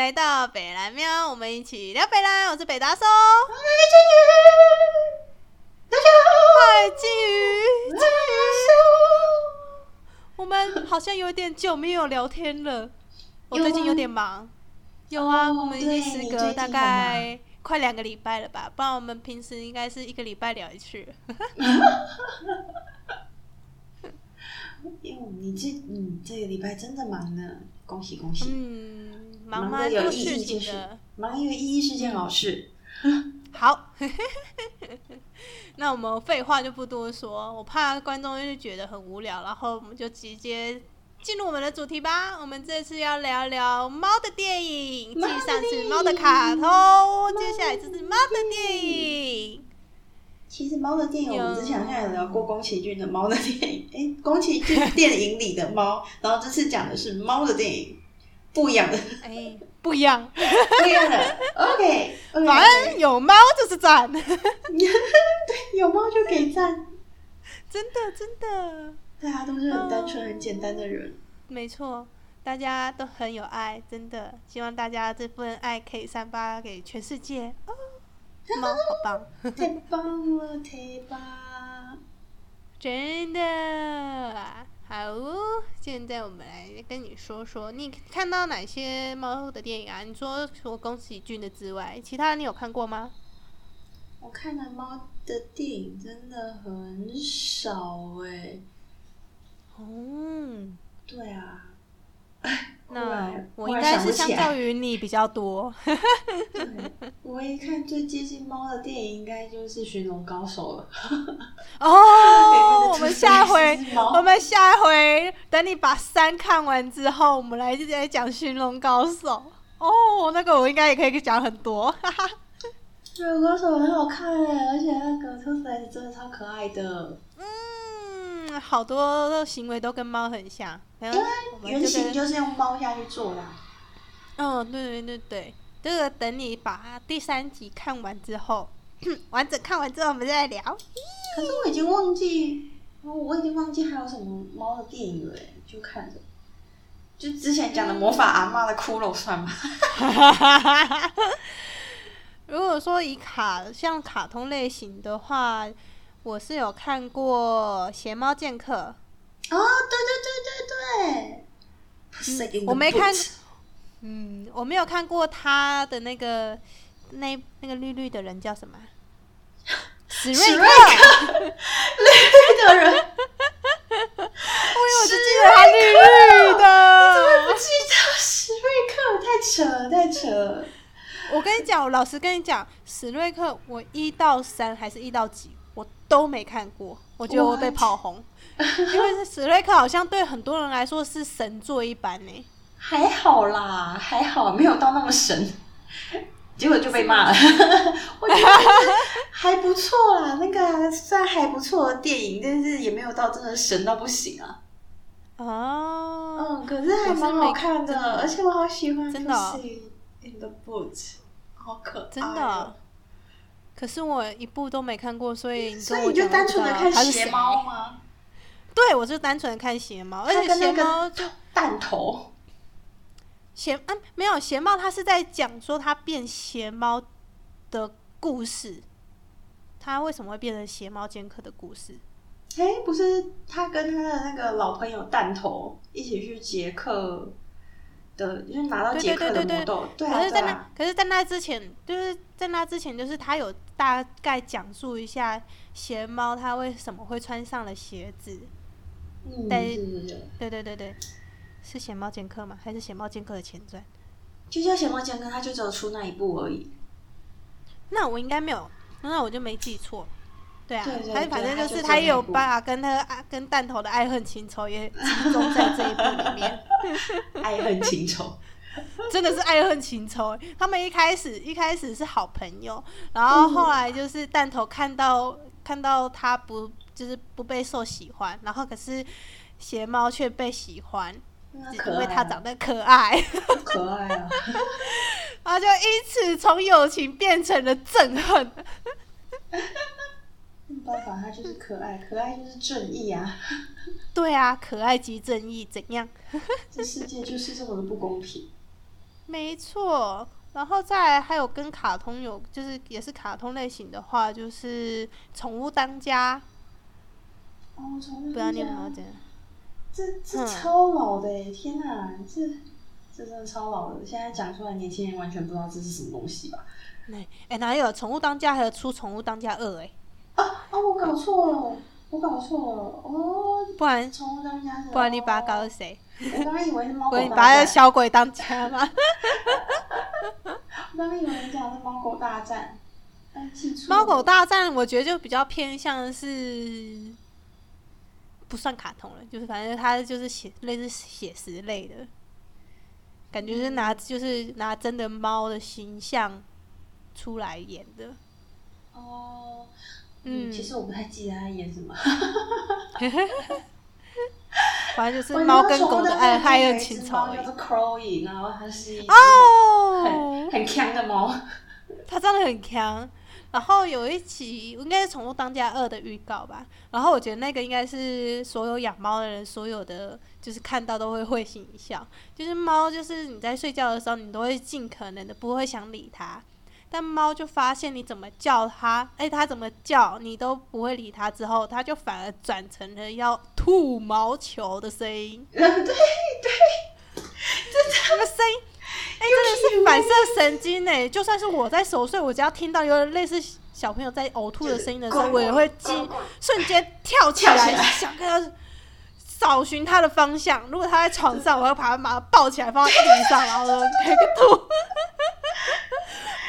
来到北蓝喵，我们一起聊北蓝。我是北大松，大家好，嗨，金鱼，金鱼，我们好像有点久没有聊天了。我最近有点忙。有啊，哦我们已经对时隔大概快两个礼拜了吧？不然我们平时应该是一个礼拜聊一次。哟，你这嗯这个礼拜真的忙呢，恭喜恭喜！嗯，忙忙蛮得有意多事义的。忙因为意义是件好事。好，那我们废话就不多说，我怕观众就觉得很无聊，然后我们就直接进入我们的主题吧。我们这次要聊聊猫的电影，继上次猫的卡通，接下来就是猫的电影。其实猫的电影，我们有之前好像有聊过宫崎骏的猫的电影，哎，宫崎骏电影里的猫，然后这次讲的是猫的电影，不一样的，哎，不一样，不一样的。OK，反正有猫就是赞，对有猫就给赞，真的真的，大家都是很单纯、很简单的人。没错。大家都很有爱，真的，希望大家这份爱可以散发给全世界。哦，猫好棒。太棒了，太棒！真的好哦，现在我们来跟你说说，你看到哪些猫的电影啊？你说除了宫崎骏的之外，其他你有看过吗？我看的猫的电影真的很少哎、哦，对啊，那我应该是相较于你比较多。对，我一看最接近猫的电影应该就是《寻龙高手》了。哦，我们下回我们下回等你把三看完之后，我们来直接讲《寻龙高手》。哦，那个我应该也可以讲很多，哈哈。《寻龙高手》很好看哎，而且那个特斯莱真的超可爱的，嗯，好多行为都跟猫很像，因因为原型就是用猫下去做的啊。嗯，对对对对，这个等你把第三集看完之后，完整看完之后，我们再来聊。可是我已经忘记，哦我已经忘记还有什么猫的电影了哎，就看着。就之前讲的魔法阿妈的骷髅算吗？如果说以卡像卡通类型的话，我是有看过《邪猫剑客哦，对对对对对。The 我没看嗯，我没有看过他的那个那那个绿绿的人叫什么 啊？史瑞克，绿绿的人，因为我就记得他绿绿的。不记得史瑞克，太扯了，太扯了。我跟你讲，我老实跟你讲，史瑞克我一到三还是一到几，我都没看过，我觉得我被？炮轰，因为史瑞克好像对很多人来说是神作一般呢。还好啦，还好，没有到那么神，结果就被骂了。我觉得还不错啦，那个算还不错的电影，但是也没有到真的神到不行啊。哦，嗯，可是还蛮好看的，而且我好喜欢真的哦 in the Boot，好可爱、真的哦。可是我一部都没看过，所以你所跟我讲，以你就单纯的看邪他是谁猫吗？对，我就单纯的看邪猫，而且邪猫就个弹头，邪啊没有邪猫，它是在讲说它变邪猫的故事，它为什么会变成邪猫剑客的故事。哎、不是他跟他的那个老朋友弹头一起去捷克的，就是拿到对捷克对对对对的魔豆，对啊，可是，在那、啊，可是，在那之前，就是在那之前，就是他有大概讲述一下鞋猫他为什么会穿上了鞋子。嗯，对对对对，对对对对，是鞋猫剑客吗？还是鞋猫剑客的前传？就叫鞋猫剑客，他就只有出那一部而已。那我应该没有，那我就没记错。对啊，他反正就就是他也有把跟他啊跟弹头的爱恨情仇也集中在这一部里面。爱恨情仇，真的是爱恨情仇。他们一开始一开始是好朋友，然后后来就是弹头看到看到他不就是不被受喜欢，然后可是邪猫却被喜欢，只因为他长得可爱，可爱啊！然后就因此从友情变成了憎恨。没办法，他就是可爱，可爱就是正义啊！对啊，可爱即正义，怎样？这世界就是这么的不公平。没错。然后再来还有跟卡通有，就是也是卡通类型的话，就是《宠物当家哦，宠物》，不知道你有没有这样？这超老的哎！天哪，这这真的超老的。现在讲出来，年轻人完全不知道这是什么东西吧？哎、哎哪有《宠物当家》还有出《宠物当家二》哎，啊啊！我搞错了，我搞错了哦。不然宠物当家是，不然你把它搞成谁？我刚刚以为是猫狗大不然你把小鬼当家吗？我刚刚以为你讲是猫狗大战。猫狗大战，我觉得就比较偏向是不算卡通了，就是反正它就是写类似写实类的，感觉是拿就是拿真的猫的形象出来演的。哦，嗯嗯，其实我不太记得他演什么。反正就是猫跟狗的爱爱面有情仇而已。猫叫做 Chloe，然后它是一只哦很，很强的猫。它真的很强。然后有一期应该是《宠物当家二》的预告吧，然后我觉得那个应该是所有养猫的人所有的就是看到都会会心一笑，就是猫就是你在睡觉的时候，你都会尽可能的不会想理它，但猫就发现你怎么叫它，哎，它怎么叫你都不会理它，之后它就反而转成了要吐毛球的声音，对对，这个声音，哎、真的是反射神经呢。就算是我在熟睡，我只要听到有类似小朋友在呕吐的声音的时候，我也会激瞬间跳起来，想跟他找寻他的方向。如果他在床上，我会把他马上抱起来放在地上，然后呢给个吐，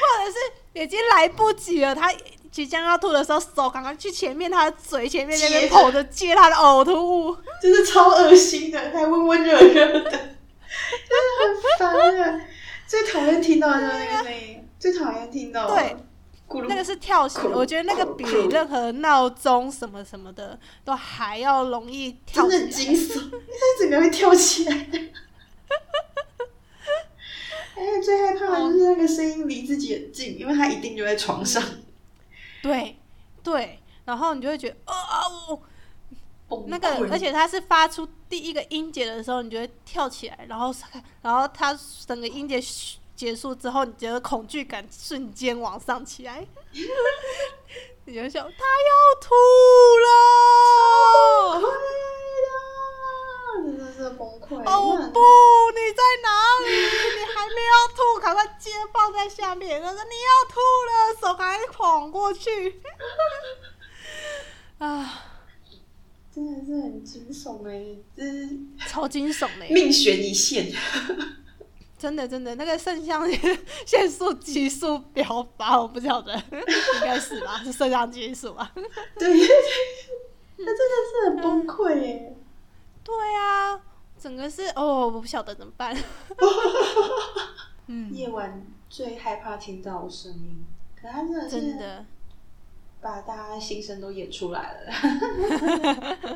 或者是已经来不及了，他。即将要吐的时候，手赶快去前面他的嘴前面那边捧着接他的呕吐物。就是超恶心的，还温温热热的，就是很烦啊！最讨厌听到的就是那个声音，最讨厌听到的对，那个是跳醒，我觉得那个比任何闹钟什么什么的都还要容易跳真的惊悚，它整个会跳起来。而且最害怕的就是那个声音离自己很近，因为他一定就在床上。对对，然后你就会觉得啊、我崩那个，而且他是发出第一个音节的时候，你就会跳起来，然后然后他整个音节结束之后，你觉得恐惧感瞬间往上起来，你就想他要吐了。快啦！真的崩溃。哦那不，你在哪里？你还没有吐，赶快接放在下面。他说你要吐了，手赶快晃过去。啊，真的是很惊悚哎，这是超惊悚的耶，命悬一线。真的真的，那个肾上腺素激素飙发，我不晓得，应该是吧？是肾上激素吧？对对对，那真的是很崩溃耶。对啊，整个是哦，我不晓得怎么办。嗯，夜晚最害怕听到我声音，可他真的是真的。把大家心声都演出来了。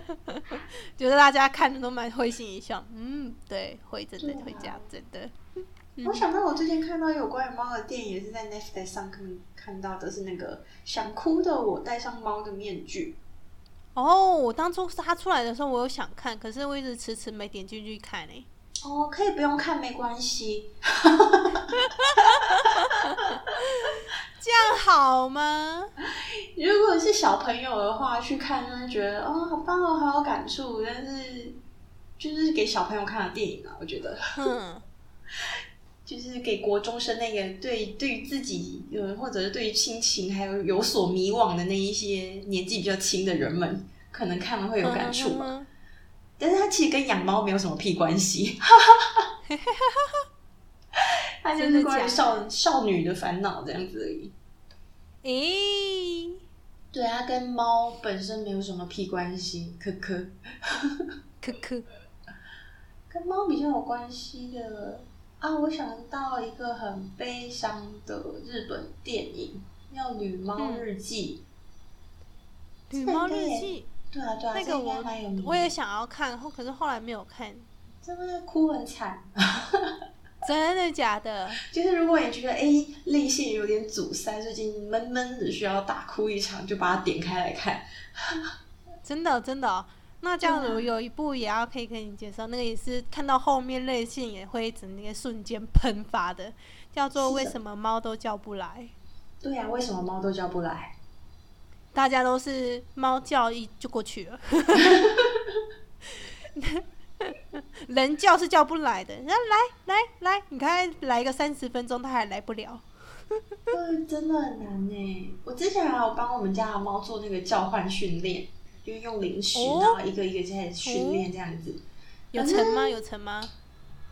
觉得大家看的都蛮会心一笑，嗯，对，会真的会这样，真的。我想到我最近看到有关于猫的电影，也是在 Netflix 上看看到的，是那个想哭的我戴上猫的面具。哦，我当初它出来的时候，我有想看，可是我一直迟迟没点进去看诶、哦，可以不用看，没关系。这样好吗？如果是小朋友的话，去看就会觉得哦，好棒哦，好有感触。但是就是给小朋友看的电影啊，我觉得嗯，就是给国中生那个对对于自己呃，或者是对于亲情还有有所迷惘的那一些年纪比较轻的人们，可能看了会有感触吧。嗯但是它其实跟养猫没有什么屁关系，它就是关于少少女的烦恼这样子而已。诶、对，它跟猫本身没有什么屁关系，可可。可可，跟猫比较有关系的啊，我想到一个很悲伤的日本电影，叫《女猫日记》女猫日记，对啊，对啊，那个我我也想要看，后可是后来没有看，真的哭很惨。真的假的？就是如果你觉得哎泪腺有点阻塞，最近闷闷的需要大哭一场，就把它点开来看。真的真的哦、那这样子有一部也要可以跟你介绍，那个也是看到后面泪腺也会整个瞬间喷发的，叫做《为什么猫都叫不来》。对呀、为什么猫都叫不来？大家都是猫叫一就过去了，人叫是叫不来的。然后来来来，你看来个三十分钟，它还来不了。嗯，真的很难呢。我之前还有帮我们家的猫做那个叫唤训练，就是用零食，哦然后一个一个开始训练这样子。有成吗？有成吗？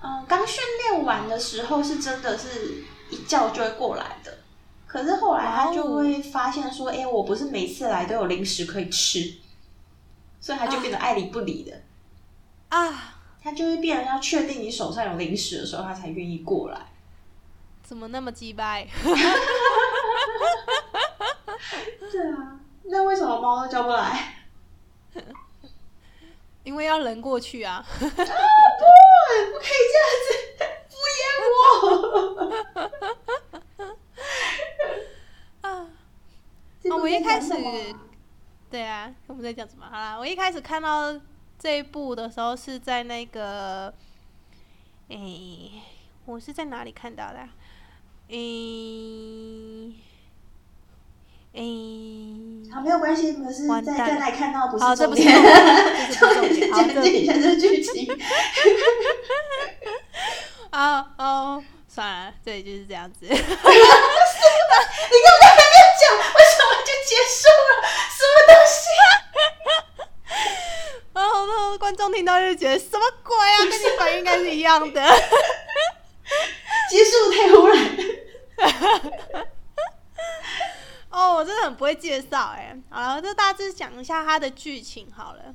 嗯，刚训练完的时候是真的是一叫就会过来的，可是后来他就会发现说，哎、我不是每次来都有零食可以吃，所以他就变得爱理不理的。啊，他就会变得要确定你手上有零食的时候，他才愿意过来。怎么那么鸡掰？对啊，那为什么猫都叫不来？因为要人过去啊。不，不可以这样子敷衍我。啊，我一开始对啊，我们在讲什么？好啦，我一开始看到这一部的时候是在那个，诶、我是在哪里看到的啊？诶、诶、好，没有关系，不是在在哪里看到不，是重点，这不是重点，讲解一这下这剧情。啊哦，算了，这里就是这样子。你根本还没有讲，为什么就结束了？什么东西？然后那观众听到就觉得什么鬼啊，跟你反应应该是一样的。结束太忽然。哦，我真的很不会介绍哎。好了，就大致讲一下它的剧情好了。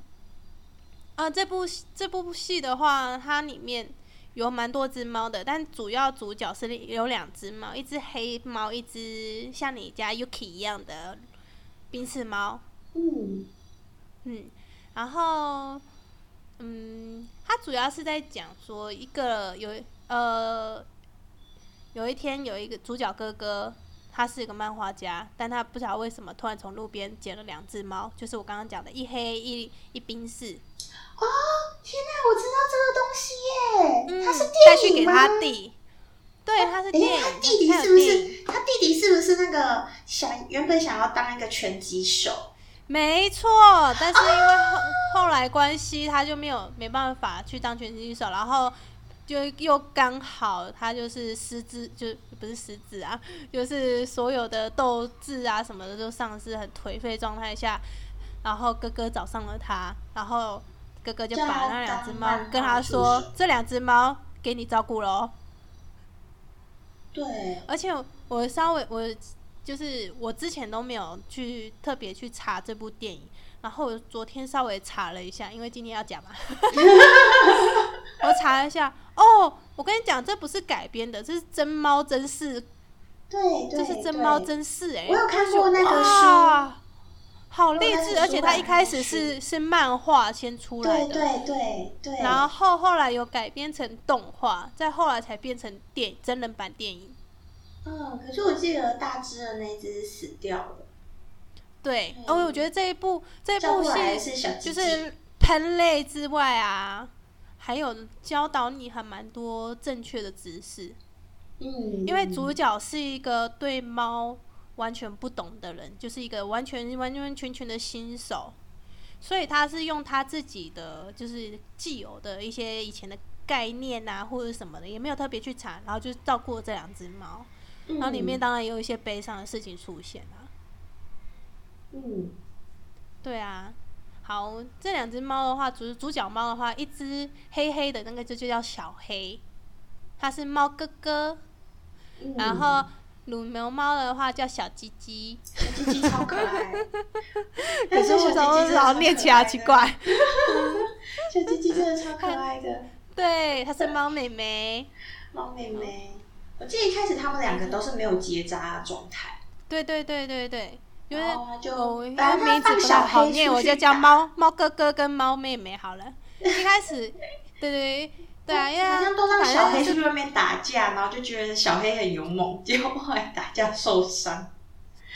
啊，这部这部戏的话，它里面有蛮多只猫的，但主要主角是有两只猫，一只黑猫，一只像你家 Yuki 一样的冰室猫。嗯，嗯，然后，嗯，它主要是在讲说一个有呃，有一天有一个主角哥哥，他是一个漫画家，但他不知道为什么突然从路边捡了两只猫，就是我刚刚讲的一黑一一冰室，哦，天哪，我知道这个东西耶，嗯，它是带去给电影吗？他弟，对，他是电诶，影，他弟弟是不是？他弟弟是不是那个想原本想要当一个拳击手？没错，但是因为后后来关系，他就没有没办法去当拳击手，然后就又刚好他就是失智，就不是失智啊，就是所有的斗志啊什么的都丧失，很颓废状态下，然后哥哥找上了他，然后哥哥就把那两只猫跟他说，这两只猫给你照顾喽。对，而且我稍微我就是我之前都没有去特别去查这部电影，然后我昨天稍微查了一下，因为今天要讲嘛，我查了一下，哦，我跟你讲，这不是改编的，这是真猫真事，对对，这是真猫真事哎、我有看过那个哇好励志，而且它一开始是是漫画先出来的，对对对对，然后后来有改编成动画，再后来才变成电真人版电影。嗯，可是我记得大只的那只死掉了，对，嗯哦，我觉得这一部这一部戏就是喷泪之外啊，还有教导你还蛮多正确的知识，嗯，因为主角是一个对猫完全不懂的人，就是一个完全完完全全的新手，所以他是用他自己的就是既有的一些以前的概念啊或者什么的，也没有特别去查，然后就照顾了这两只猫，然后里面嗯当然也有一些悲伤的事情出现啊。嗯。对啊，好，这两只猫的话，主主角猫的话，一只黑黑的那个就就叫小黑，它是猫哥哥，嗯，然后乳牛猫的话叫小鸡鸡，小鸡鸡超可爱，可是为什么为什么念起来奇怪？小鸡鸡真的超可爱的，对，它是猫妹妹，猫妹妹。我记得一开始他们两个都是没有结扎的状态，对对对对对，因为就哦，因为名字不太好念，我就叫猫猫哥哥跟猫妹妹好了。一开始，对对对啊，因为好像都让反小黑正出去外面打架，然后就觉得小黑很勇猛，结果后来打架受伤。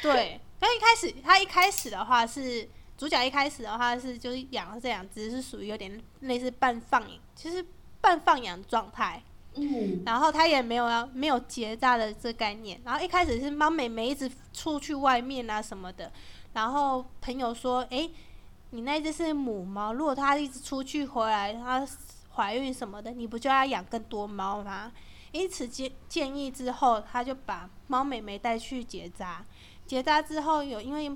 对，但一开始他一开始的话是主主角一开始的话是就是养了这两只，是属于有点类似半放养，其实半放养状态。然后他也没有要没有结扎的这概念。然后一开始是猫妹妹一直出去外面啊什么的。然后朋友说：“诶，你那只是母猫，如果它一直出去回来，它怀孕什么的，你不就要养更多猫吗？”因此建建议之后，他就把猫妹妹带去结扎。结扎之后，有因为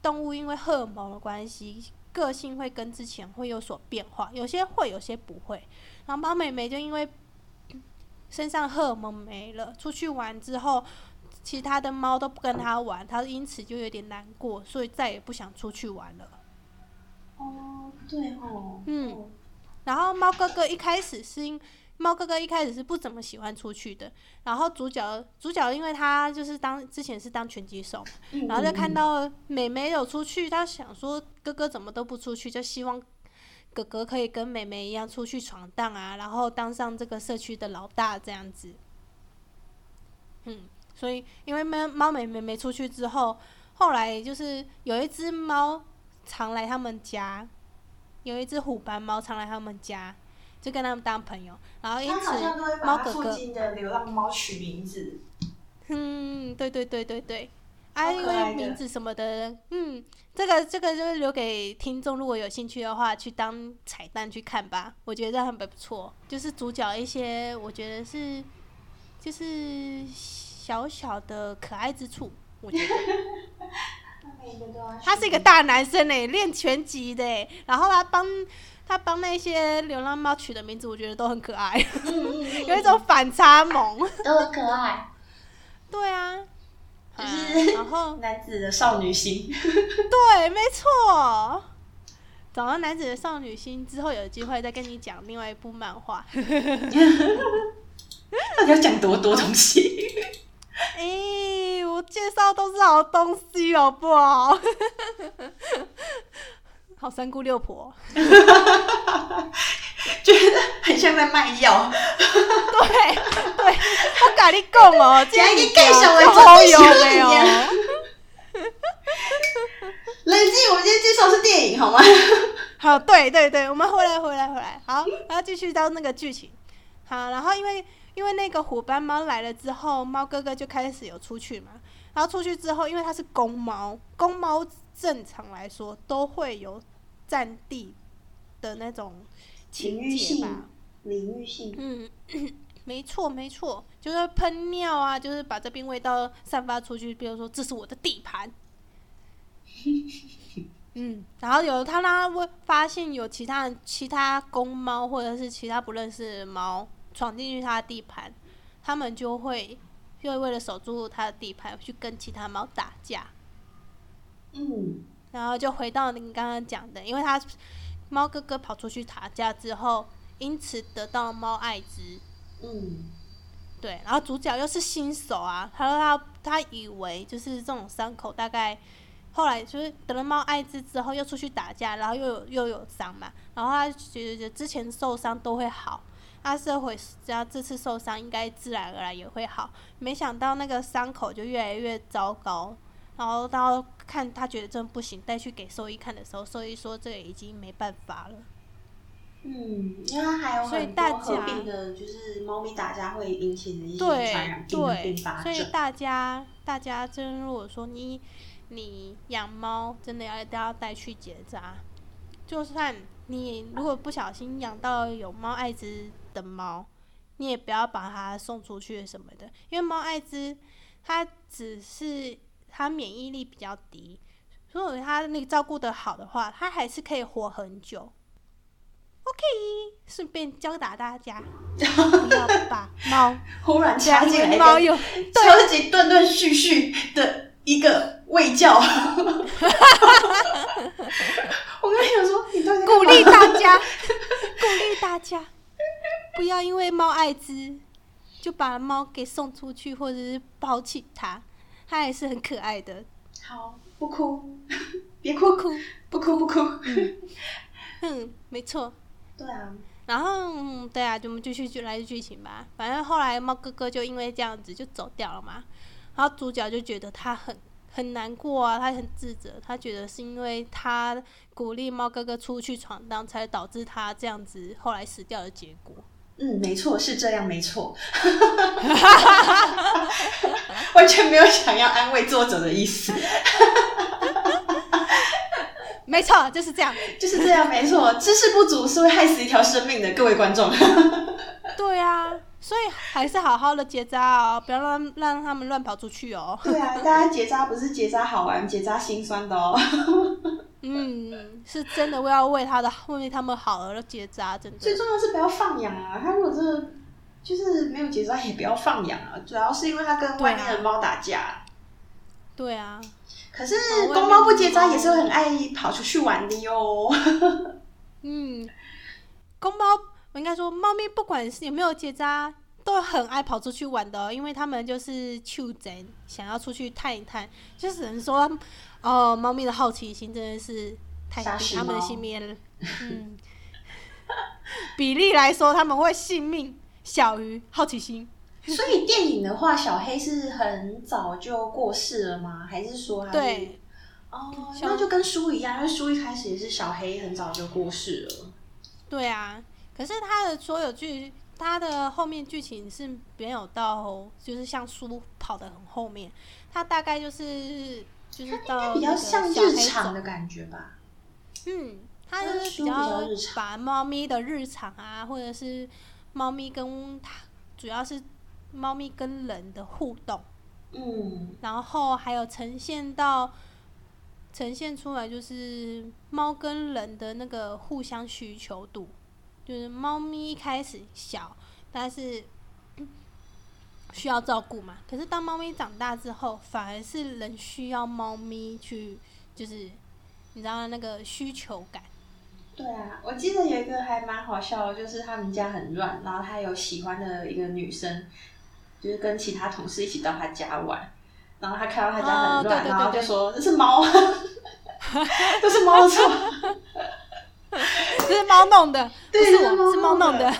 动物因为荷尔蒙的关系，个性会跟之前会有所变化，有些会，有些不会。然后猫妹妹就因为身上荷尔蒙没了，出去玩之后，其他的猫都不跟它玩，它因此就有点难过，所以再也不想出去玩了。哦，对哦，嗯，然后猫哥哥一开始是因猫哥哥一开始是不怎么喜欢出去的，然后主角主角因为他就是当之前是当拳击手然后就看到美美有出去，他想说哥哥怎么都不出去，就希望哥哥可以跟妹妹一样出去闯荡啊，然后当上这个社区的老大这样子。嗯，所以因为猫猫妹妹没出去之后，后来就是有一只猫常来他们家，有一只虎斑猫常来他们家，就跟他们当朋友，然后因此猫哥哥，的流浪猫取名字。嗯，对对对对对，啊，因超可爱为名字什么的，嗯，这个这个就是留给听众，如果有兴趣的话，去当彩蛋去看吧，我觉得这样很不错。就是主角一些，我觉得是就是小小的可爱之处，我觉得。他是一个大男生诶，练拳击的诶，然后他帮他帮那些流浪猫取的名字，我觉得都很可爱，有一种反差萌。都很可爱，对啊，就啊是然后 男子的少女心。对，没错。找到男子的少女心之后，有机会再跟你讲另外一部漫画。到底要讲多多东西？诶、我介绍都是好东西，好不好？好三姑六婆，觉得很像在卖药。对对，我跟你讲哦，今天你你介绍的好有真的是没有？冷静，我们今天介绍的是电影好吗？好，对对对，我们回来回来回来，好，然后继续到那个剧情。好，然后因为因为那个虎斑猫来了之后，猫哥哥就开始有出去嘛。然后出去之后，因为它是公猫，公猫正常来说都会有占地的那种情节领域性吧。领域性，嗯，没错没错，就是喷尿啊，就是把这边味道散发出去。比如说，这是我的地盘。嗯，然后有他让他会发现有其他、其他公猫或者是其他不认识的猫闯进去他的地盘，他们就会就会为了守住他的地盘去跟其他猫打架。嗯，然后就回到您刚刚讲的，因为他猫哥哥跑出去打架之后，因此得到猫艾滋。嗯，对，然后主角又是新手啊，他说他他以为就是这种伤口大概后来就是得了猫艾滋之后又出去打架，然后又有又有伤嘛，然后他觉得之前受伤都会好，他这回只要这次受伤应该自然而然也会好，没想到那个伤口就越来越糟糕，然后到看他觉得真不行，带去给兽医看的时候，兽医说这个已经没办法了。嗯，因为还有所以很多大家合并的，就是猫咪打架会引起的一些对传染病的对并发，症。所以大家大家真如果说你你养猫，真的要一定要带去结扎。就算你如果不小心养到有猫艾滋的猫，你也不要把它送出去什么的，因为猫艾滋它只是它免疫力比较低，如果他那个照顾的好的话，他还是可以活很久。OK，顺便教导大家，不要把猫 忽然插两进猫有超级断断续续的一个喂教。我跟你讲说，你鼓励大家，鼓励大家，不要因为猫艾滋就把猫给送出去，或者是抛弃它，它还是很可爱的。好，不哭，别哭，哭，不哭不哭。嗯，没错。对啊，然后，嗯对啊，就我们继续就来剧情吧。反正后来猫哥哥就因为这样子就走掉了嘛，然后主角就觉得他很很难过啊，他很自责，他觉得是因为他鼓励猫哥哥出去闯荡，才导致他这样子后来死掉的结果。嗯，没错，是这样，没错，完全没有想要安慰作者的意思。没错，就是这样，就是这样，没错。知识不足是会害死一条生命的，各位观众。所以还是好好的结扎哦，不要让让他们乱跑出去哦。对啊，大家结扎不是结扎好玩，结扎心酸的哦。嗯，是真的，为要为他的为他们好而结扎，真的。最重要是不要放养啊！他如果真的就是没有结扎，也不要放养啊。主要是因为他跟外面的猫打架。对啊。可是公猫不结扎也是很爱跑出去玩的哟。嗯，公猫我应该说，猫咪不管是有没有结扎，都很爱跑出去玩的，因为他们就是求贼，想要出去探一探。就只能说，哦，猫咪的好奇心真的是太比他们的性命，嗯，比例来说，他们会性命小于好奇心。所以电影的话，小黑是很早就过世了吗？还是说他对？哦，那就跟书一样，因为书一开始也是小黑很早就过世了。对啊，可是他的所有剧，他的后面剧情是没有到，就是像书跑的很后面，他大概就是就是到比较像日常的感觉吧。嗯，他就是比较把猫咪的日常啊，或者是猫咪跟它主要是。猫咪跟人的互动，嗯，然后还有呈现到呈现出来，就是猫跟人的那个互相需求度，就是猫咪一开始小，但是需要照顾嘛。可是当猫咪长大之后，反而是人需要猫咪去，就是你知道那个需求感。对啊，我记得有一个还蛮好笑的，就是他们家很乱，然后他有喜欢的一个女生。就是跟其他同事一起到他家玩，然后他看到他家很乱，然后就说：“这是猫，这是猫的错，这 是猫弄的，对，是我，是猫弄的，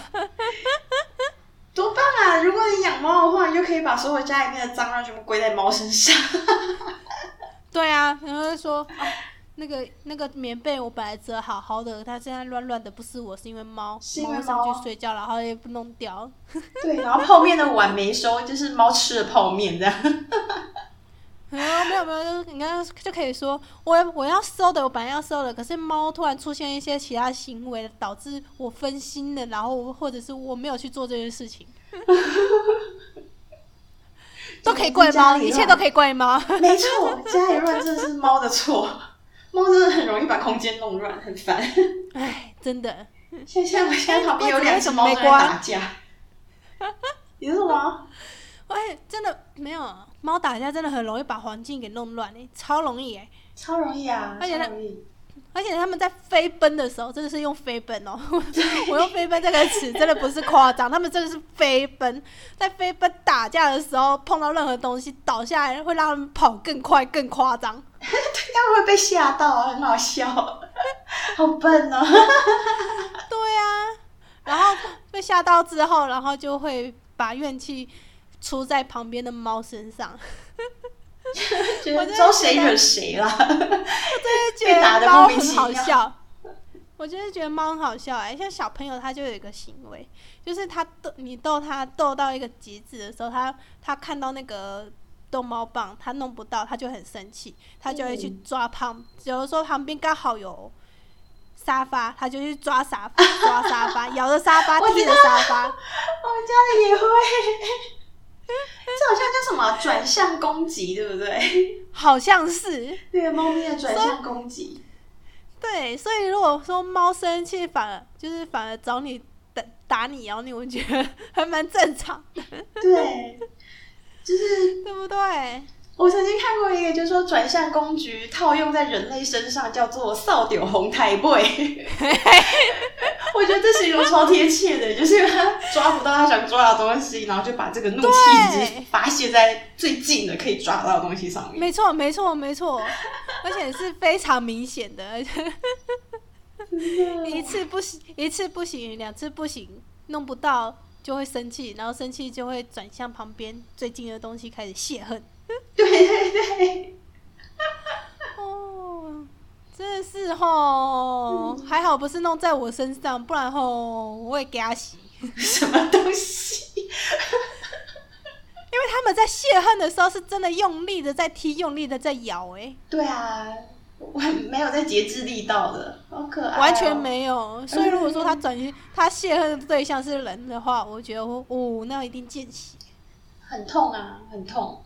多棒啊！如果你养猫的话，你就可以把所有家里面的脏乱全部归在猫身上。对啊，然后说。”那个那个棉被我本来折好好的，它现在乱乱的，不是我，是因为猫，猫上去睡觉，然后也不弄掉。对，然后泡面的碗没收，就是猫吃了泡面这样。没有没有没有，你刚刚就可以说，我我要收的，我本来要收的，可是猫突然出现一些其他行为，导致我分心了，然后或者是我没有去做这件事情，都可以怪猫，一切都可以怪猫。没错，家里乱真的是猫的错。猫真的很容易把空间弄乱，很烦。哎，真的。现在我现在旁边有两只猫在打架。你说什么？哎，真的没有猫打架，真的很容易把环境给弄乱哎，超容易哎，超容易啊，而且它。而且他们在飞奔的时候，真的是用飞奔哦。我用飞奔这个词真的不是夸张，他们真的是飞奔，在飞奔打架的时候，碰到任何东西倒下来，会让他们跑更快、更夸张。他们会被吓到，很好笑，好笨哦。对啊，然后被吓到之后，然后就会把怨气出在旁边的猫身上。觉得招谁惹谁了？我真的觉得 猫很好笑。我真的觉得猫很好笑哎，像小朋友他就有一个行为，就是他逗你逗他逗到一个极致的时候，他他看到那个逗猫棒，他弄不到，他就很生气，他就会去抓旁，比如说旁边刚好有沙发，他就去抓沙发，抓沙发，咬着沙发，踢着沙发。我们家里也会。这好像叫什么转向攻击，对不对？好像是。对，猫咪的转向攻击。对，所以如果说猫生气，反而就是反而找你打打你咬你，我觉得还蛮正常的。对，就是 对不对？我曾经看过一个，就是说转向工具套用在人类身上，叫做“扫帚红台背”。我觉得这形容超贴切的，就是他抓不到他想抓的东西，然后就把这个怒气直接发泄在最近的可以抓到的东西上面。没错，没错，没错，而且是非常明显的。一次不行，一次不行，两次不行，弄不到就会生气，然后生气就会转向旁边最近的东西开始泄恨。对对对，真的是吼，嗯还好不是弄在我身上，不然吼我会给他洗。什么东西？因为他们在泄恨的时候是真的用力的在踢，用力的在咬、欸，对啊，我没有在节制力道的，好可爱、哦，完全。没有。所以如果说他 转移他泄恨的对象是人的话，我觉得哦，那一定见血，很痛啊，很痛。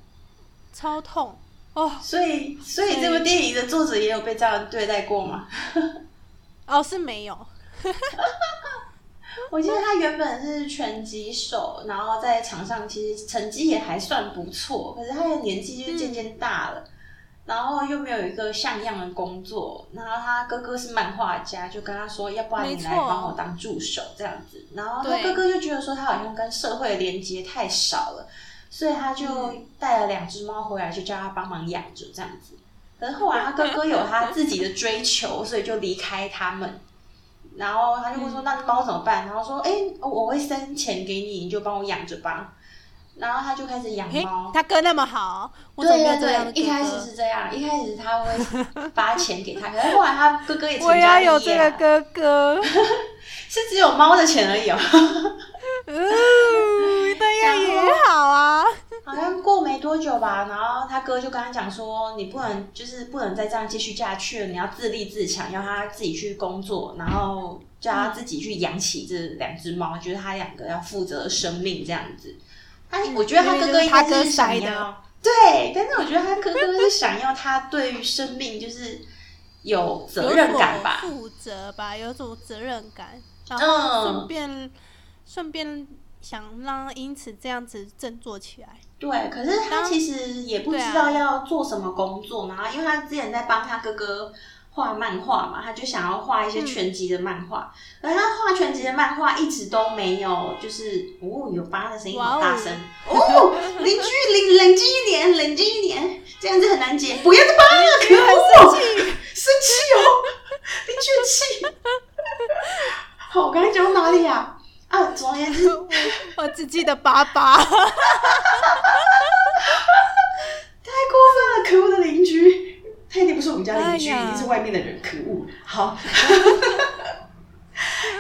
超痛。哦。所以，所以这部电影的作者也有被这样对待过吗？哦是没有，我记得他原本是拳击手，然后在场上其实成绩也还算不错，可是他的年纪就渐渐大了，然后又没有一个像样的工作，然后他哥哥是漫画家，就跟他说，要不然你来帮我当助手这样子，然后他哥哥就觉得说他好像跟社会的连接太少了，所以他就带了两只猫回来，就叫他帮忙养着这样子。可是后来他哥哥有他自己的追求，所以就离开他们。然后他就会说：“那猫怎么办？”然后说：“哎、我我会生钱给你，你就帮我养着吧。”然后他就开始养嘿猫。，他哥那么好，对对对，一开始？是这样，一开始他会发钱给他，可是后来他哥哥也成我也家要有这个立业了，哥哥，是只有猫的钱而已哦。嗯，也好啊。好像过没多久吧，然后他哥就跟他讲说，你不能就是不能再这样继续下去了，你要自立自强，要他自己去工作，然后叫他自己去养起这两只猫，就是他两个要负责生命这样子。他我觉得他哥哥应该是想要，对，但是我觉得他哥哥是想要他对于生命就是有责任感吧负责吧，有种责任感，然后嗯顺便顺便想让因此这样子振作起来。对，可是他其实也不知道要做什么工作，然后因为他之前在帮他哥哥画漫画嘛，他就想要画一些全集的漫画，而他画全集的漫画一直都没有，就是哦，有八的声音好大声哦，邻居冷冷静一点，冷静一点，这样子很难解，不要再扒了，可恶，生气，生气哦，邻居气。好，我刚才讲到哪里啊？啊，总而言之，我只记得爸爸。太过分了，可恶的邻居！他一定不是我们家邻居，哎一定是外面的人，可恶！好，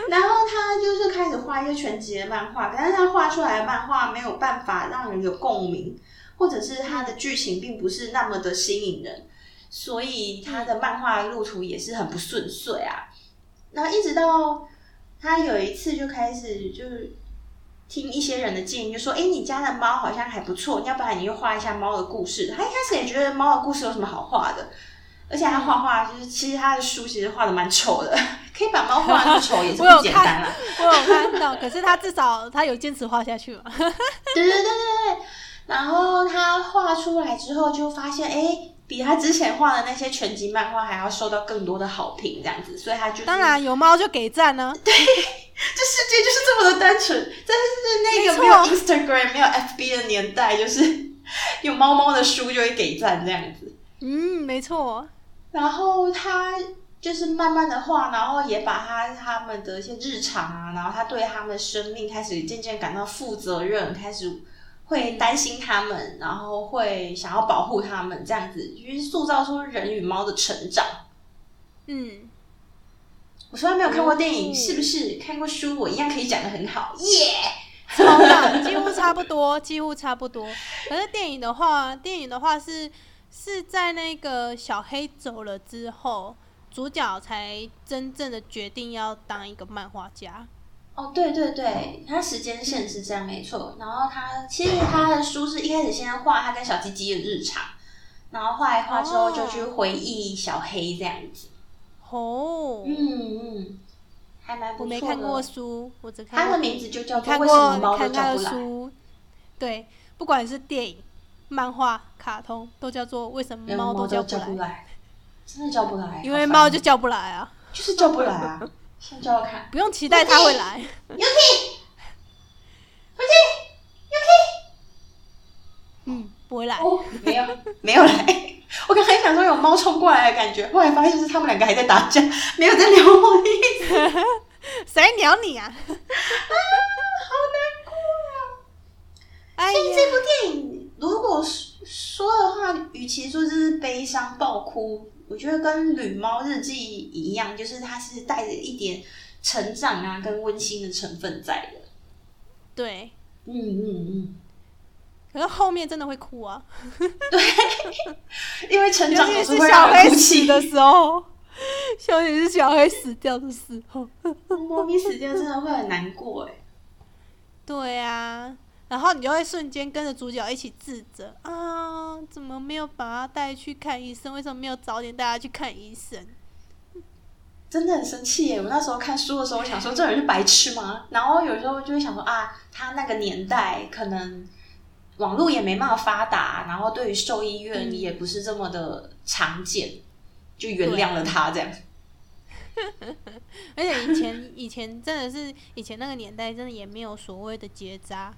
然后他就是开始画一些全集的漫画，但是他画出来的漫画没有办法让人有共鸣，或者是他的剧情并不是那么的吸引人，所以他的漫画路途也是很不顺遂啊。然后一直到他有一次就开始就是听一些人的建议，就说：“哎、你家的猫好像还不错，要不然你就画一下猫的故事。”他一开始也觉得猫的故事有什么好画的，而且他画画就是其实他的书其实画的蛮丑的，可以把猫画得那么丑也是不简单啦。我有看到，可是他至少他有坚持画下去嘛。对对对对对。然后他画出来之后，就发现哎。诶比他之前画的那些全集漫画还要受到更多的好评，这样子，所以他就是当然有猫就给赞呢、对 这世界就是这么的单纯，但是那个没有 Instagram、没有 FB 的年代，就是有猫猫的书就会给赞这样子。嗯，没错。然后他就是慢慢的画，然后也把他他们的一些日常啊，然后他对他们的生命开始渐渐感到负责任，开始会担心他们，然后会想要保护他们，这样子就是塑造出人与猫的成长。嗯，我从来没有看过电影，哦是不是？看过书，我一样可以讲的很好，耶、超棒，几乎差不多，几乎差不多。可是电影的话，电影的话是是在那个小黑走了之后，主角才真正的决定要当一个漫画家。哦，对对对，他时间线是这样没错。然后它其实它的书是一开始先画他跟小鸡鸡的日常，然后画一画之后就去回忆小黑这样子。哦，嗯嗯，还蛮不错的。我没看过书，我只看过他的名字就叫做看《为什么过猫都叫不来》。书，对，不管是电影、漫画、卡通，都叫做为什么连猫都叫叫不来？真的叫不来，因为猫就叫不来啊，就是叫不来啊。先找我看，不用期待他会来。Yuki，嗯，不会来。哦，没有没有来。我刚才想说有猫冲过来的感觉，后来发现是他们两个还在打架，没有在聊我的意思。谁鸟你啊？啊好难过啊！哎所以这，部电影，如果说说的话，与其说是悲伤爆哭，我觉得跟《旅猫日记》一样，就是它是带着一点成长啊跟温馨的成分在的。对，嗯嗯嗯，可是后面真的会哭啊，对因为成长总是小黑死泣。的时候，尤其是小黑死掉的时候。猫咪死掉真的会很难过哎。对啊，然后你就会瞬间跟着主角一起自责啊，怎么没有把他带去看医生？为什么没有早点带他去看医生？真的很生气耶！我那时候看书的时候，我想说这人是白痴吗？然后有时候就会想说啊，他那个年代可能网络也没那么发达，然后对于兽医院嗯也不是这么的常见，就原谅了他这样。而且以前以前真的是以前那个年代，真的也没有所谓的结扎，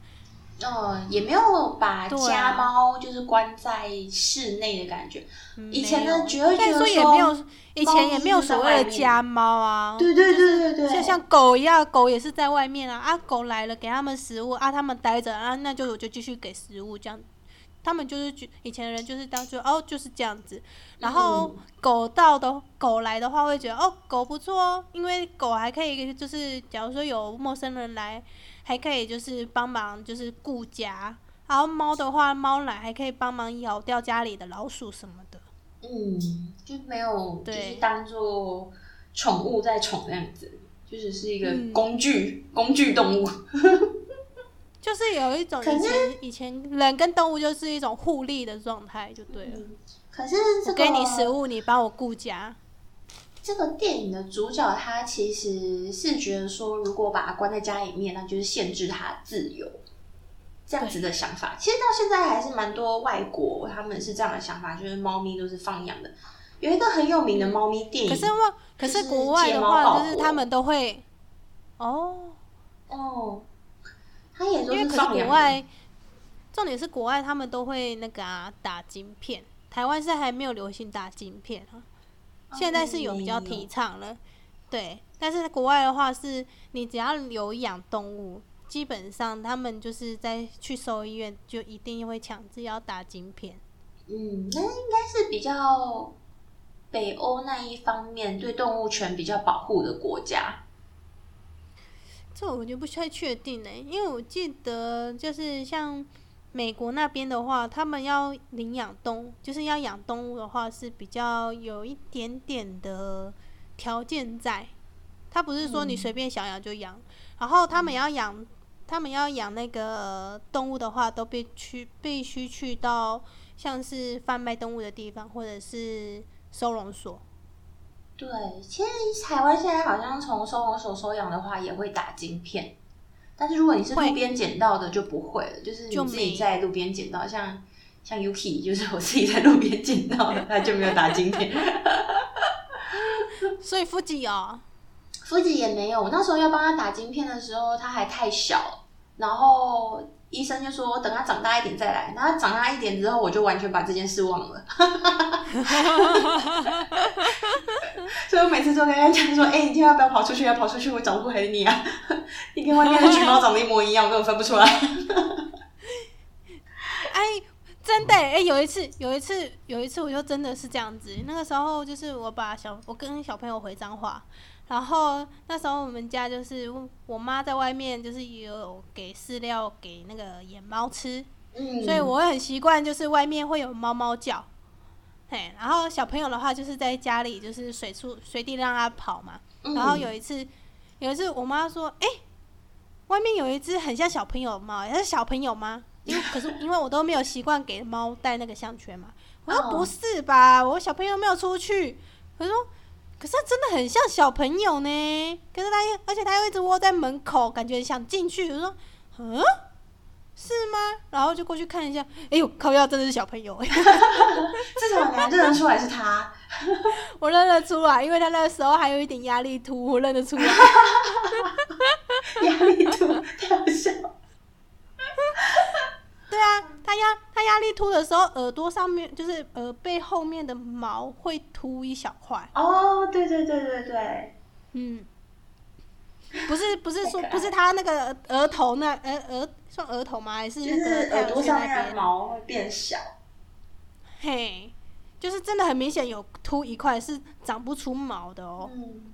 嗯，也没有把家猫就是关在室内的感觉。嗯。以前的没有。觉得说觉得说也没有，以前也没有所谓的家猫啊，对对对对对，就像。狗一样，狗也是在外面啊，啊，狗来了给他们食物啊，他们待着啊，那就我就继续给食物这样。他们就是觉以前的人就是当做哦就是这样子，然后嗯。狗到的狗来的话会觉得哦狗不错哦，因为狗还可以就是假如说有陌生人来，还可以就是帮忙就是顾家，然后猫的话猫奶还可以帮忙咬掉家里的老鼠什么的。嗯，就没有就是对当做宠物在宠那样子，就只是一个嗯工具、工具动物。就是有一种以前以前人跟动物就是一种互利的状态就对了。可是这个我给你食物，你帮我顾家。这个电影的主角他其实是觉得说，如果把他关在家里面，那就是限制他自由，这样子的想法。其实到现在还是蛮多外国他们是这样的想法，就是猫咪都是放养的。有一个很有名的猫咪电影，可是外，可是是国外的话，就是他们都会，哦，哦，他也都因为可是放养的。国外，重点是国外他们都会那个啊打晶片，台湾是还没有流行打晶片啊，现在是有比较提倡了，对，但是国外的话是你只要有养动物。基本上，他们就是在去兽医院就一定会强制要打晶片。嗯，那应该是比较北欧那一方面对动物权比较保护的国家。这我就不太确定呢、因为我记得就是像美国那边的话，他们要领养动物，就是要养动物的话是比较有一点点的条件在。他不是说你随便想养就养，然后他们要养，他们要养那个动物的话，都必须必须去到像是贩卖动物的地方，或者是收容所。对，其实台湾现在好像从收容所收养的话，也会打晶片，但是如果你是路边捡到的，就不会了，就是你就自己在路边捡到，像像 Yuki 就是我自己在路边捡到的，他就没有打晶片。所以夫吉哦，夫子也没有，我那时候要帮他打晶片的时候，他还太小，然后医生就说等他长大一点再来。然后他长大一点之后，我就完全把这件事忘了。所以我每次都跟他讲说：“哎、你今天要不要跑出去？要跑出去，我找不回你啊！你跟外面的橘猫长得一模一样，我根本分不出来。哎，真的哎、有一次，有一次，有一次，我就真的是这样子。那个时候就是我把小，我跟小朋友回彰化，然后那时候我们家就是我妈在外面就是有给饲料给那个野猫吃，嗯，所以我会很习惯，就是外面会有猫猫叫。嘿，然后小朋友的话就是在家里就是随处随地让它跑嘛。嗯然后有一次，有一次我妈说：“哎、外面有一只很像小朋友的猫、它是小朋友吗？”因为可是 因为我都没有习惯给猫戴那个项圈嘛，我说哦不是吧，我小朋友没有出去。我说，可是他真的很像小朋友呢，可是他又而且他又一直窝在门口，感觉想进去。我说，嗯，是吗？然后就过去看一下，哎呦，靠要真的是小朋友，至少你还认得出来是他。我认得出来，因为他那个时候还有一点压力图，我认得出来。压力图太好笑了。对啊，它压它压力凸的时候，耳朵上面就是耳背后面的毛会凸一小块。哦，对对对对对，嗯，不是不是说不是它那个额头那额额算额头吗？还是就那个是耳朵上面的？毛会变小。嘿，就是真的很明显有秃一块是长不出毛的哦。嗯，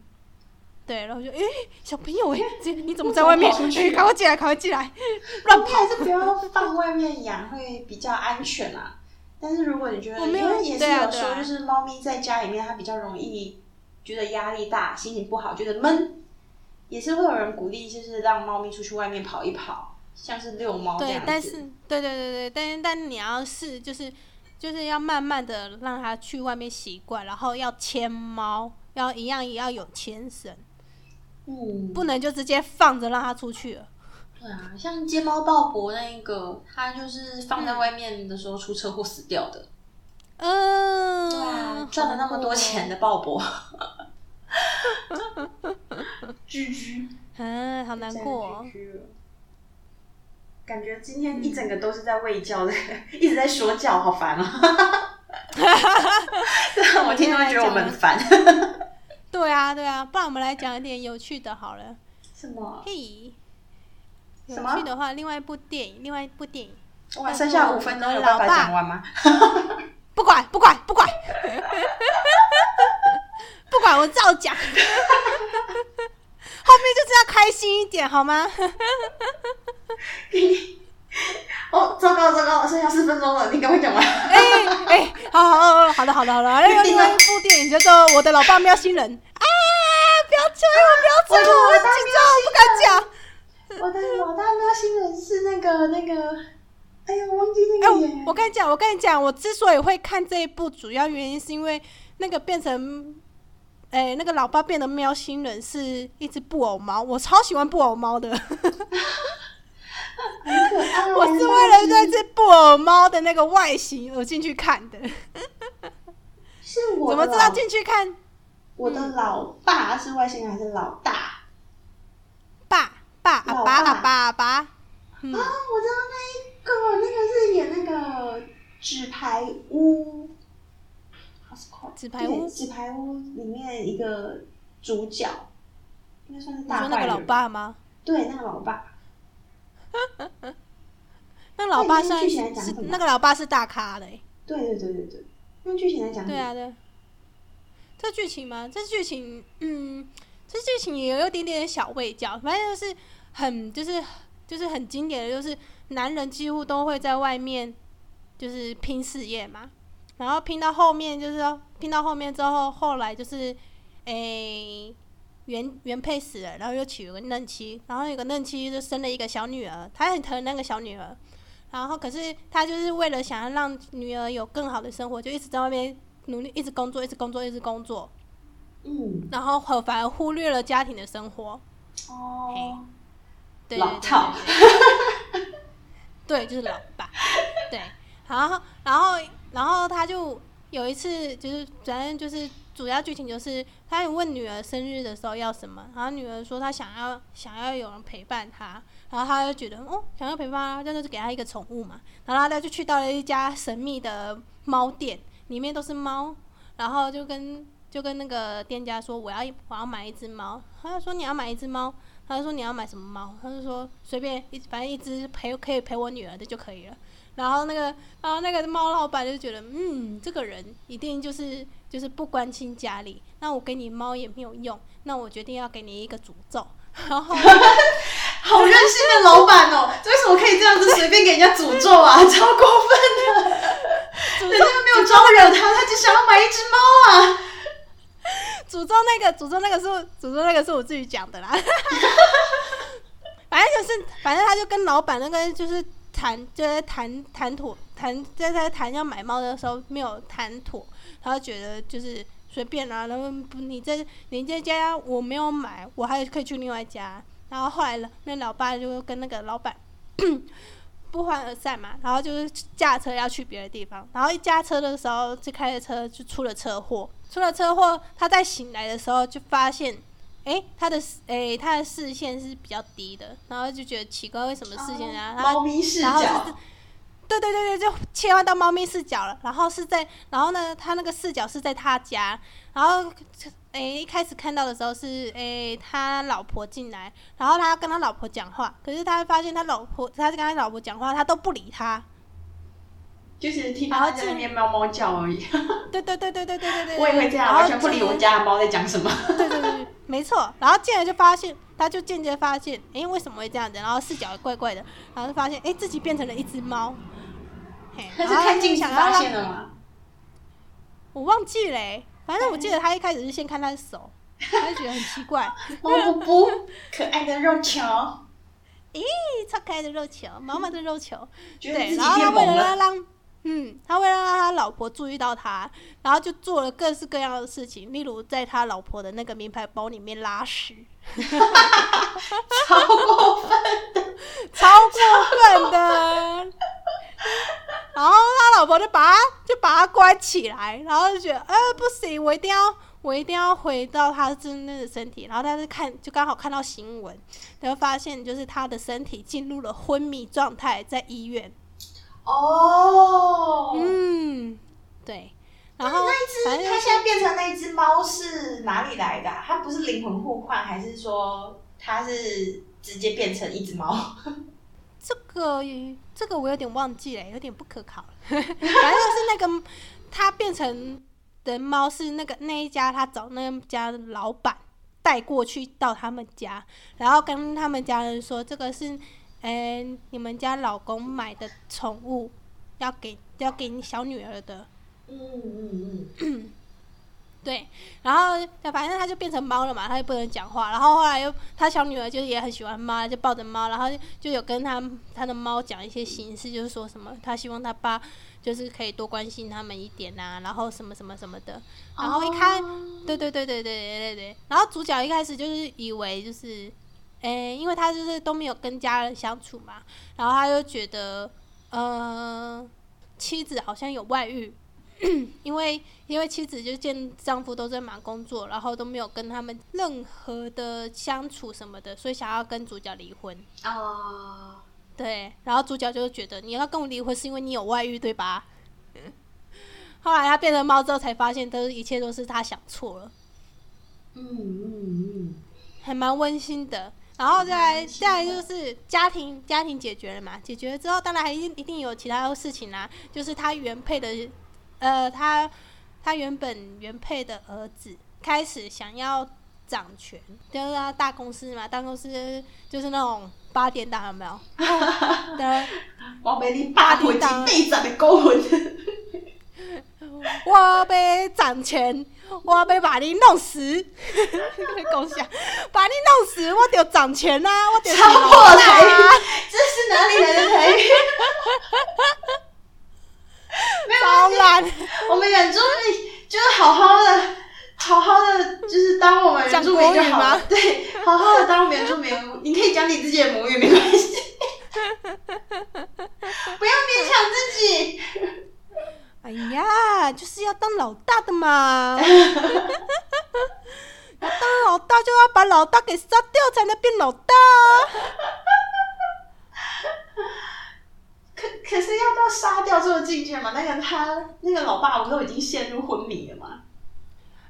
对，然后就诶、小朋友诶、这你怎么在外面？出去诶赶快进来，赶快进来，乱跑。应该还是不要放外面养会比较安全啊。但是如果你觉得，因我没有为也是有说，对啊对啊就是猫咪在家里面它比较容易觉得压力大、心情不好、觉得闷，也是会有人鼓励，就是让猫咪出去外面跑一跑，像是遛猫这样，子。对但是对对对对，但是但你要是就是就是要慢慢的让它去外面习惯，然后要牵猫，要一样也要有牵绳，嗯，不能就直接放着让它出去了。对啊，像睫毛鲍勃那一个，他就是放在外面的时候出车祸死掉的。嗯，对啊，赚了那么多钱的鲍勃，居居，嗯，好难过。感觉今天一整个都是在喂教的，一直在说教，好烦啊！对，我听都会觉得我们很烦。对啊，对啊，不然我们来讲一点有趣的好了。什么？嘿，有趣的话，另外一部电影，另外一部电影，哇，剩下五分钟有办法讲完吗？不管不管不管，不管，我照讲。后面就是要开心一点，好吗？哦，糟糕糟糕，剩下四分钟了，你赶快讲完。哎哎，好好好好的好的好的，还有另外一部电影叫做《我的老爸喵星人》啊！不要催我，不要催我，我很紧张，我不敢讲。我的老大喵星人是那个那个，哎呀，我忘记那哎、个耶。我跟你讲，我跟你讲，我之所以会看这一部，主要原因是因为那个变成，哎、那个老爸变得喵星人是一只布偶猫，我超喜欢布偶猫的。我是为了这只布偶猫的那个外形而进去看的。是我怎么知道进去看？我的老爸是外星人还是老大？爸爸阿爸爸阿爸阿爸，嗯啊，我知道那一个，那个是演那个纸牌屋。纸牌屋纸牌屋里面一个主角，应该算是大你说那个老。爸吗？对，那个老爸。那老爸算是那个老爸是大咖嘞、欸，对对对对对。用剧情来讲，对啊，对。这剧情吗？这剧情，嗯，这剧情也有一点点小味教，反正就是很，就是就是很经典的，就是男人几乎都会在外面就是拼事业嘛，然后拼到后面就是要拼到后面之后，后来就是诶、原原配死了，然后又娶了个嫩妻，然后有个嫩妻就生了一个小女儿，他很疼那个小女儿，然后可是他就是为了想要让女儿有更好的生活，就一直在外面努力，一直工作，一直工作，一直工作，嗯，然后很反而忽略了家庭的生活。哦，对对对。老套。对，就是老爸。对，然后然后然后他就有一次就是反正就是主要剧情就是他问女儿生日的时候要什么，然后女儿说她想要想要有人陪伴她，然后他就觉得哦想要陪伴她，那就给她一个宠物嘛，然后他就去到了一家神秘的猫店，里面都是猫，然后就跟就跟那个店家说我要一我要买一只猫，他就说你要买一只猫，他就说你要买什么猫，他就说随便一反正一只陪可以陪我女儿的就可以了。然后那个，然后那个猫老板就觉得，嗯，这个人一定就是就是不关心家里，那我给你猫也没有用，那我决定要给你一个诅咒。然后 好任性的老板哦！为什么可以这样子随便给人家诅咒啊？超过分的！人家又没有招惹他，他只想要买一只猫啊！诅咒那个诅咒那个是我诅咒那个是我自己讲的啦。反正就是，反正他就跟老板那个就是谈，就在谈谈妥谈，在在谈要买猫的时候没有谈妥，然后觉得就是随便啦、然后不你这你这家我没有买，我还可以去另外一家。然后后来那老爸就跟那个老板 不欢而散嘛，然后就是驾车要去别的地方，然后一驾车的时候，就开着车就出了车祸，出了车祸，他在醒来的时候就发现，诶，他的视诶他的视线是比较低的，然后就觉得奇怪，为什么视线啊？猫咪视角是，对对对对，就切换到猫咪视角了。然后是在，然后呢，他那个视角是在他家，然后诶一开始看到的时候是诶他老婆进来，然后他跟他老婆讲话，可是他发现他老婆，他跟他老婆讲话，他都不理他。就是听到它在那边猫猫叫而已。对对对对对对对对，我也会这样，完全不理我家的猫在讲什么。对对对，没错。然后进来就发现，他就间接发现，哎，为什么会这样子？然后视角怪怪的，然后就发现，哎，自己变成了一只猫。他是看镜子发现的吗？我忘记了，反正我记得他一开始是先看他的手，他就觉得很奇怪。哦不，可爱的肉球。咦，超可爱的肉球，毛毛的肉球。对，然后他为了让，嗯，他为了让他老婆注意到他，然后就做了各式各样的事情，例如在他老婆的那个名牌包里面拉屎。超过分的，超过分的。然后他老婆就把他就把他关起来，然后就觉得，呃，不行，我一定要，我一定要回到他真正的身体。然后他就看，就刚好看到新闻，然后发现就是他的身体进入了昏迷状态，在医院。哦，嗯，对。然后那一只，它现在变成那只猫是哪里来的？它不是灵魂互换，还是说它是直接变成一只猫？这个这个我有点忘记了，有点不可考了。反正就是那个它变成的猫是那个那一家，他找那家老板带过去到他们家，然后跟他们家人说，这个是哎、你们家老公买的宠物要给要给你小女儿的。嗯嗯嗯。对，然后反正他就变成猫了嘛，他就不能讲话。然后后来又他小女儿就也很喜欢猫，就抱着猫，然后就有跟他他的猫讲一些形式，就是说什么他希望他爸就是可以多关心他们一点啊，然后什么什么什么的。然后一看，对对对对对对对对。然后主角一开始就是以为就是。诶，因为他就是都没有跟家人相处嘛，然后他就觉得，呃，妻子好像有外遇。因为因为妻子就见丈夫都在忙工作，然后都没有跟他们任何的相处什么的，所以想要跟主角离婚。哦，对，然后主角就觉得你要跟我离婚是因为你有外遇，对吧？后来他变成猫之后才发现，都一切都是他想错了。嗯嗯嗯，还蛮温馨的。然后再来再来就是家庭家庭解决了嘛，解决了之后，当然还一定一定有其他的事情啦，就是他原配的。呃，他他原本原配的儿子开始想要掌权，就是他大公司嘛，大公司就是那种八点档有没有？对，我被你八点档被斩的勾魂，我被掌权，我要把你弄死，共享，把你弄死，我就掌权啊，我就超破台语，这是哪里来的台语？超烂！我们原住民就是好好的，好好的，就是当我们原住民就好了。对，好好的当原住民，你可以讲你自己的母语没关系，不要勉强自己。哎呀，就是要当老大的嘛！要当老大就要把老大给杀掉，才能变老大。可可是要到杀掉这个境界嘛？那个他那个老爸不都已经陷入昏迷了吗？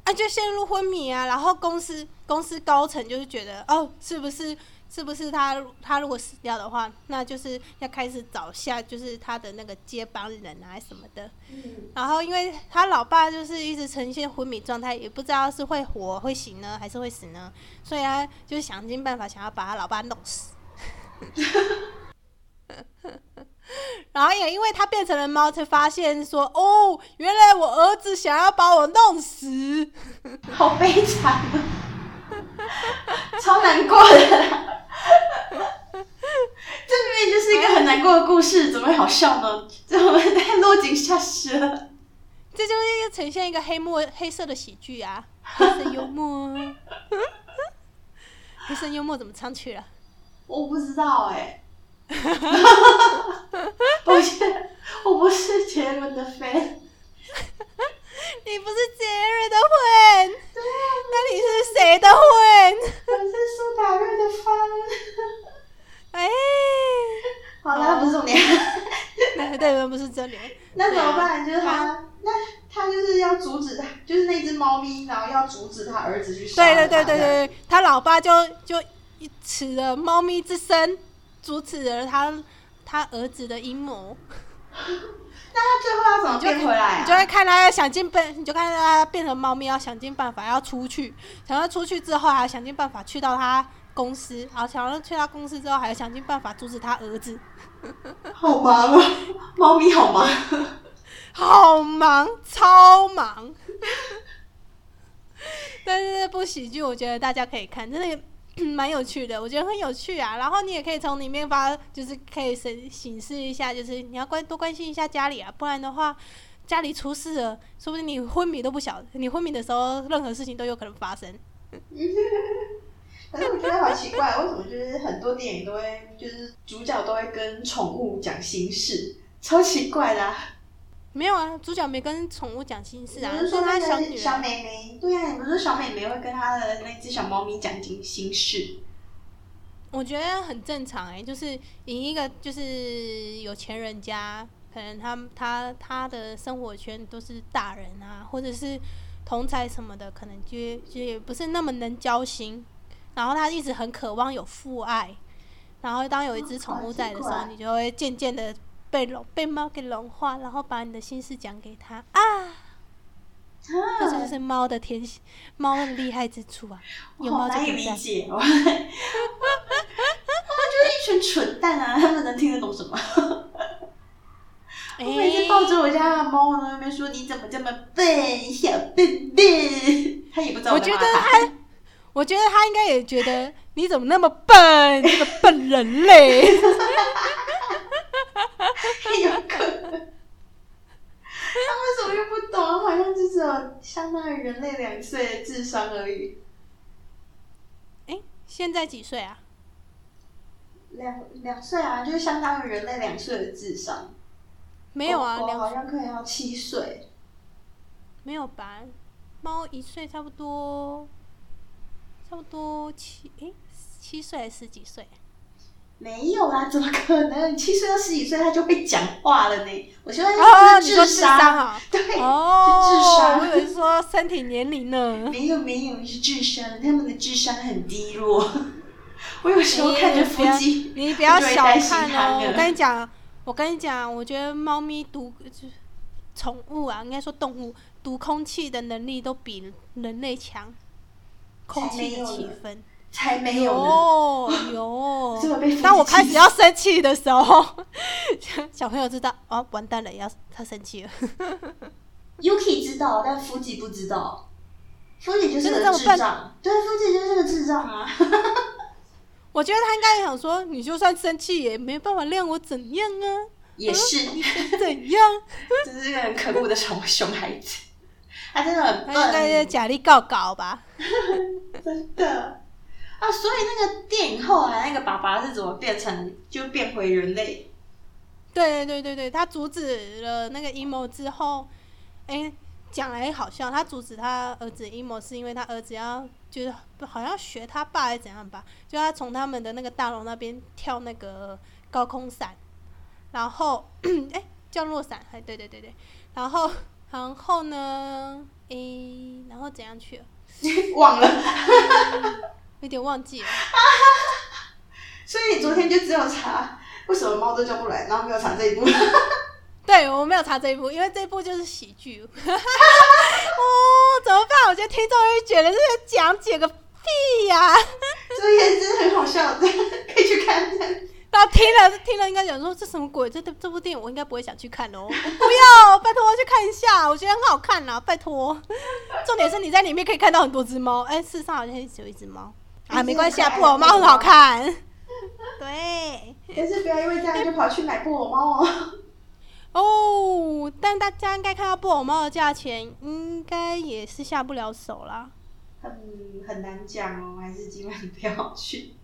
啊，就陷入昏迷啊！然后公司公司高层就是觉得，哦，是不是是不是他他如果死掉的话，那就是要开始找下就是他的那个接班人啊什么的。嗯。然后因为他老爸就是一直呈现昏迷状态，也不知道是会活会醒呢，还是会死呢，所以他就想尽办法想要把他老爸弄死。然后也因为他变成了猫，才发现说：“哦，原来我儿子想要把我弄死，好悲惨，超难过的。这明明就是一个很难过的故事，怎么会好笑呢？怎么在落井下石了？这就是一个呈现一个黑幕黑色的喜剧啊，黑色幽默，黑色幽默怎么唱去了？我不知道哎。”抱歉，我不是杰伦的 fan。你不是杰瑞的 fan？那你是谁的 fan？我是苏打绿的 fan。哎，好了，不是重点。对对，不是重点。那怎么办？就是他，那他就是要阻止他，就是那只猫咪，然后要阻止他儿子去杀。对对对对对，他老爸就就吃了猫咪之身。阻止了他他儿子的阴谋，那那它最后要怎么变回来你就会啊？看他要想尽办，你就看他变成猫咪要想尽办法要出去，想要出去之后还要想尽办法去到他公司，然后想要去他公司之后还要想尽办法阻止他儿子，好忙啊，猫咪好忙。好忙，超忙。但是这部喜剧我觉得大家可以看，真的 蛮有趣的，我觉得很有趣啊。然后你也可以从里面发，就是可以审醒示一下，就是你要关多关心一下家里啊，不然的话家里出事了，说不定你昏迷都不晓，你昏迷的时候任何事情都有可能发生。可是我觉得好奇怪，为什么就是很多电影都会，就是主角都会跟宠物讲心事，超奇怪的、没有啊，主角没跟宠物讲心事啊，不是说他小女小。美眉，对啊，你不是说小美眉会跟她的那只小猫咪讲心心事？我觉得很正常哎、就是以一个就是有钱人家，可能他他他的生活圈都是大人啊，或者是同才什么的，可能就就也不是那么能交心。然后他一直很渴望有父爱，然后当有一只宠物在的时候，你就会渐渐的被融被猫给融化，然后把你的心事讲给他啊。这啊就是猫的天性，猫的厉害之处啊！有好难以猫就可以在。理解哦。他们就是一群蠢蛋啊，他们能听得懂什么？哎我每次抱着我家的猫呢，那边说你怎么这么笨，小笨笨，他也不知道我觉得他。他，我觉得他应该也觉得你怎么那么笨，这个笨人类。有可能。他为什么又不懂？好像就只有相当于人类两岁的智商而已。哎、现在几岁啊？两两岁啊，就是相当于人类两岁的智商。没有啊，狗狗好两像可以要七岁。没有吧？猫一岁差不多，差不多七哎、七岁还是十几岁？没有啦，怎么可能？七岁到十几岁他就会讲话了呢。我说哦，他是智商啊？对，是智哦，商我以为是说身体年龄呢。没有没有是智商，他们的智商很低落。我有时候看着腹肌，你不要小看哦！我跟你讲，我跟你讲，我觉得猫咪读就宠物啊，应该说动物读空气的能力都比人类强。空气的气氛才没有呢。有 有被当我开始要生气的时候，小朋友知道哦，完蛋了，要他生气了。Yuki 知道，但夫吉不知道。夫吉就是个智障，对，夫吉就是个智障啊。我觉得他应该想说，你就算生气也没办法让我怎样啊，也是，怎样？这是个很可恶的熊熊孩子，他真的很他应该假力告告吧？真的。啊，所以那个电影后来那个爸爸是怎么变成就变回人类？对对对对，他阻止了那个阴谋之后，哎、讲来好笑，他阻止他儿子阴谋是因为他儿子要就是好像学他爸还是怎样吧，就他从他们的那个大楼那边跳那个高空伞，然后 哎、降落伞，哎对对对对，然后然后呢，哎、然后怎样去了？忘了。有点忘记了。所以你昨天就只有查为什么猫都叫不来，然后没有查这一部。对，我没有查这一部，因为这一部就是喜剧。哦，怎么办？我觉得听众会觉得这是讲解个屁呀、这也是很好笑的，可以去看看。然后听了听了，应该讲说这什么鬼？这这这部电影我应该不会想去看哦。不要，拜托去看一下，我觉得很好看啦，拜托。重点是你在里面可以看到很多只猫，哎，事实上好像只有一只猫啊，没关系啊，布偶猫很好看。对，但是不要因为这样就跑去买布偶猫哦。哦，但大家应该看到布偶猫的价钱，应该也是下不了手啦。很很难讲哦，还是今晚不要去。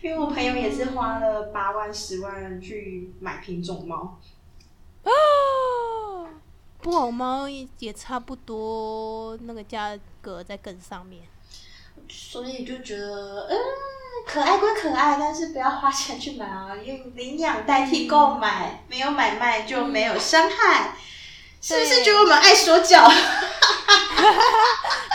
因为我朋友也是花了八万、十万去买品种猫，啊，布偶猫也也差不多，那个价格在更上面。所以就觉得，嗯，可爱归可爱，但是不要花钱去买啊，用领养代替购买，没有买卖就没有伤害，是不是对觉得我们爱说教？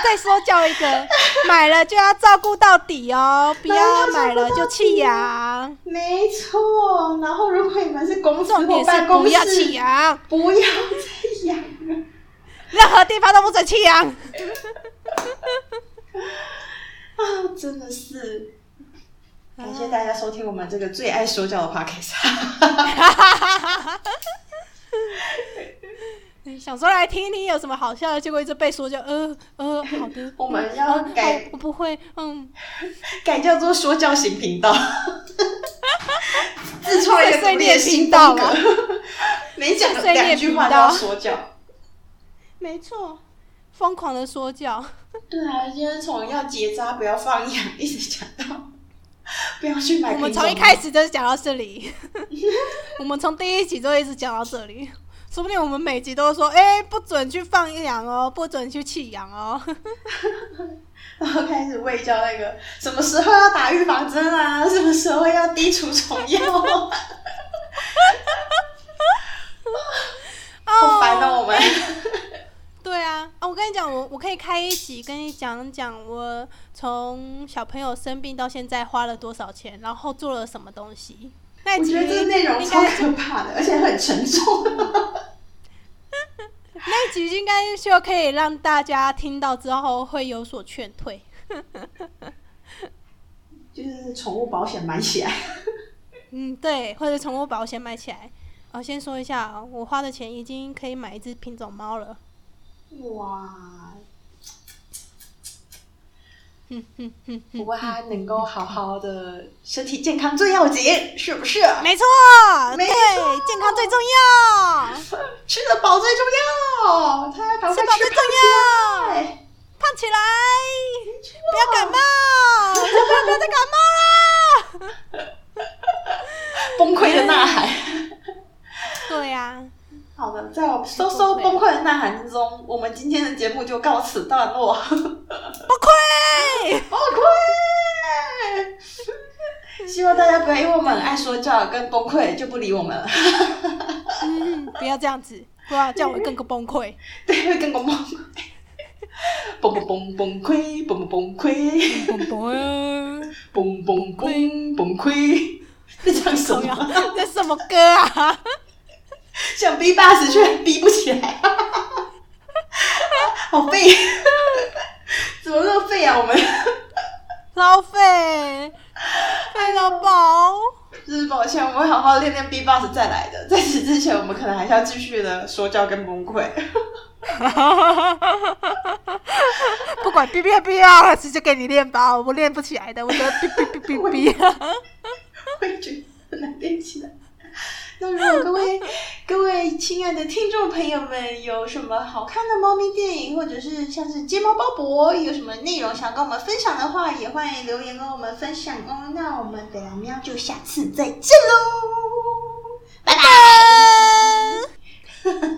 再说教一个，买了就要照顾到底哦，不要买了就弃养。没错，然后如果你们是公司或办公室，不要弃养，不要再养了。任何地方都不准弃养。啊，真的是。感谢大家收听我们这个最爱说教的 podcast。想说来听听有什么好笑的，结果一直被说教。呃呃，好的，我们要嗯改哦我不会，嗯，改叫做说教型频道，自创一个独立的新风格。吗，每讲两句话频道都要说教。没错，疯狂的说教。对啊，今天从要结扎不要放养，一直讲到不要去买。我们从一开始就是讲到这里，我们从第一集就一直讲到这里，说不定我们每集都说，哎、不准去放养哦，不准去弃养哦。然后开始喂教那个什么时候要打预防针啊，什么时候要滴除虫药，好烦哦，我们。对啊，啊，我跟你讲，我我可以开一集跟你讲讲我从小朋友生病到现在花了多少钱，然后做了什么东西。那一集我觉得这个内容超可怕的，而且很沉重。那一集应该就可以让大家听到之后会有所劝退。就是宠物保险买起来，嗯，对，或者宠物保险买起来。哦，先说一下啊，我花的钱已经可以买一只品种猫了。哇！不过他能够好好的身体健康最要紧，是不是？没错，没对，错健康最重要，吃得饱最重要，他要赶快吃吃饱最重要，胖胖起来，不要感冒，小朋友不要再感冒了。崩溃的呐喊。对呀、好的，在我搜搜崩溃的呐喊之中，我们今天的节目就告此段落。崩溃。崩溃！希望大家不要因为我们很爱说教跟崩溃就不理我们了，嗯，不要这样子，不要这样我会更崩溃。对，会更崩溃。崩崩崩崩溃，崩崩崩溃，崩崩，崩崩崩崩溃。在唱什么？，这什么歌啊？想逼 bus 却逼不起来，好废！怎么那么废啊？我们 老废，废到爆。真是抱歉，我们会好好练练 B box 再来的。在此之前，我们可能还是要继续的说教跟崩溃。不管哔哔哔啊，直接给你练吧，我练不起来的，我觉得 哔哔哔哔哔。我也觉得很难练起来。那如果各位各位亲爱的听众朋友们有什么好看的猫咪电影，或者是像是睫毛包勃，有什么内容想跟我们分享的话，也欢迎留言跟我们分享哦，那我们北蓝喵就下次再见喽。拜拜。哈哈。